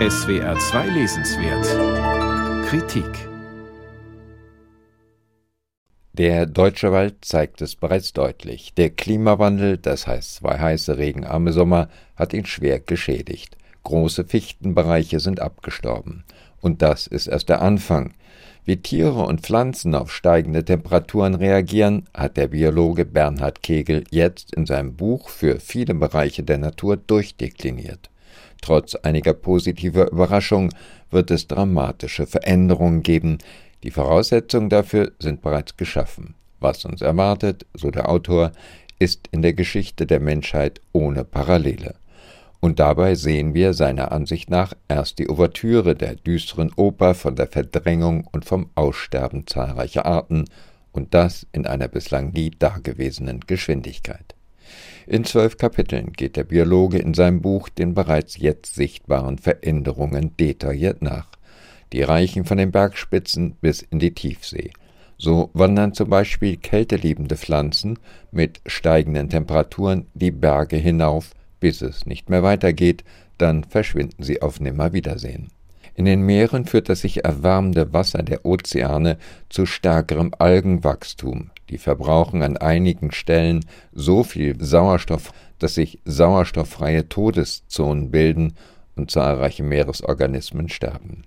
SWR 2 Lesenswert Kritik Der deutsche Wald zeigt es bereits deutlich. Der Klimawandel, das heißt zwei heiße, regenarme Sommer, hat ihn schwer geschädigt. Große Fichtenbereiche sind abgestorben. Und das ist erst der Anfang. Wie Tiere und Pflanzen auf steigende Temperaturen reagieren, hat der Biologe Bernhard Kegel jetzt in seinem Buch für viele Bereiche der Natur durchdekliniert. Trotz einiger positiver Überraschungen wird es dramatische Veränderungen geben. Die Voraussetzungen dafür sind bereits geschaffen. Was uns erwartet, so der Autor, ist in der Geschichte der Menschheit ohne Parallele. Und dabei sehen wir seiner Ansicht nach erst die Ouvertüre der düsteren Oper von der Verdrängung und vom Aussterben zahlreicher Arten, und das in einer bislang nie dagewesenen Geschwindigkeit. In zwölf Kapiteln geht der Biologe in seinem Buch den bereits jetzt sichtbaren Veränderungen detailliert nach. Die reichen von den Bergspitzen bis in die Tiefsee. So wandern zum Beispiel kälteliebende Pflanzen mit steigenden Temperaturen die Berge hinauf, bis es nicht mehr weitergeht, dann verschwinden sie auf Nimmerwiedersehen. In den Meeren führt das sich erwärmende Wasser der Ozeane zu stärkerem Algenwachstum. Die verbrauchen an einigen Stellen so viel Sauerstoff, dass sich sauerstofffreie Todeszonen bilden und zahlreiche Meeresorganismen sterben.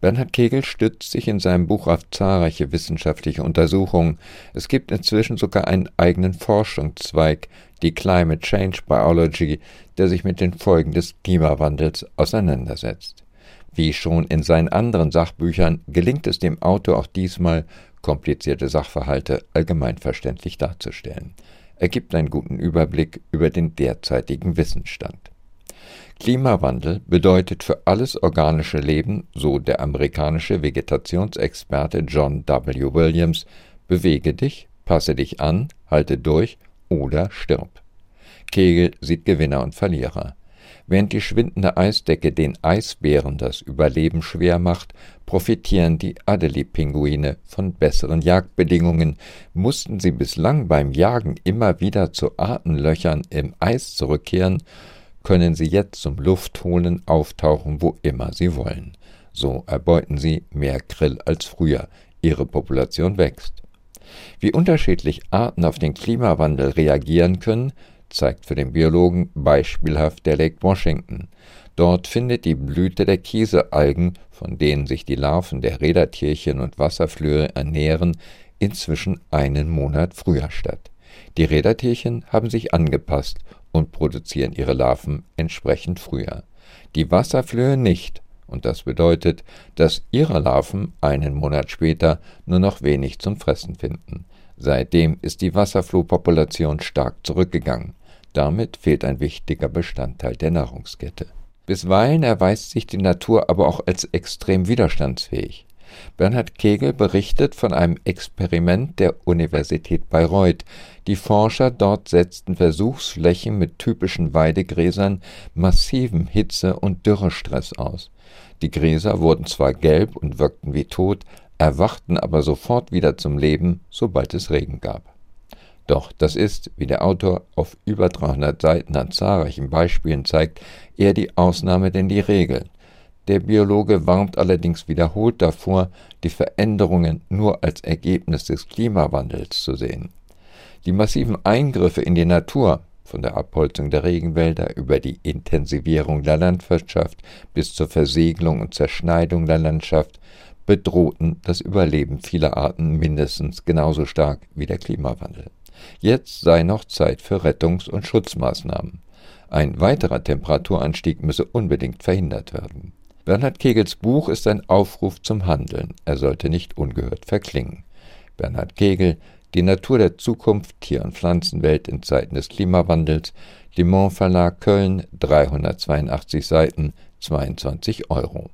Bernhard Kegel stützt sich in seinem Buch auf zahlreiche wissenschaftliche Untersuchungen. Es gibt inzwischen sogar einen eigenen Forschungszweig, die Climate Change Biology, der sich mit den Folgen des Klimawandels auseinandersetzt. Wie schon in seinen anderen Sachbüchern gelingt es dem Autor auch diesmal, komplizierte Sachverhalte allgemeinverständlich darzustellen. Er gibt einen guten Überblick über den derzeitigen Wissensstand. Klimawandel bedeutet für alles organische Leben, so der amerikanische Vegetationsexperte John W. Williams, bewege dich, passe dich an, halte durch oder stirb. Kegel sieht Gewinner und Verlierer. Während die schwindende Eisdecke den Eisbären das Überleben schwer macht, profitieren die Adelie-Pinguine von besseren Jagdbedingungen. Mussten sie bislang beim Jagen immer wieder zu Artenlöchern im Eis zurückkehren, können sie jetzt zum Luftholen auftauchen, wo immer sie wollen. So erbeuten sie mehr Krill als früher. Ihre Population wächst. Wie unterschiedlich Arten auf den Klimawandel reagieren können, zeigt für den Biologen beispielhaft der Lake Washington. Dort findet die Blüte der Kiesealgen, von denen sich die Larven der Rädertierchen und Wasserflöhe ernähren, inzwischen einen Monat früher statt. Die Rädertierchen haben sich angepasst und produzieren ihre Larven entsprechend früher. Die Wasserflöhe nicht, und das bedeutet, dass ihre Larven einen Monat später nur noch wenig zum Fressen finden. Seitdem ist die Wasserflohpopulation stark zurückgegangen. Damit fehlt ein wichtiger Bestandteil der Nahrungskette. Bisweilen erweist sich die Natur aber auch als extrem widerstandsfähig. Bernhard Kegel berichtet von einem Experiment der Universität Bayreuth. Die Forscher dort setzten Versuchsflächen mit typischen Weidegräsern massivem Hitze- und Dürrestress aus. Die Gräser wurden zwar gelb und wirkten wie tot, erwachten aber sofort wieder zum Leben, sobald es Regen gab. Doch das ist, wie der Autor auf über 300 Seiten an zahlreichen Beispielen zeigt, eher die Ausnahme denn die Regel. Der Biologe warnt allerdings wiederholt davor, die Veränderungen nur als Ergebnis des Klimawandels zu sehen. Die massiven Eingriffe in die Natur, von der Abholzung der Regenwälder über die Intensivierung der Landwirtschaft bis zur Versiegelung und Zerschneidung der Landschaft, bedrohten das Überleben vieler Arten mindestens genauso stark wie der Klimawandel. Jetzt sei noch Zeit für Rettungs- und Schutzmaßnahmen. Ein weiterer Temperaturanstieg müsse unbedingt verhindert werden. Bernhard Kegels Buch ist ein Aufruf zum Handeln. Er sollte nicht ungehört verklingen. Bernhard Kegel, Die Natur der Zukunft, Tier- und Pflanzenwelt in Zeiten des Klimawandels, Limon Verlag Köln, 382 Seiten, 22 Euro.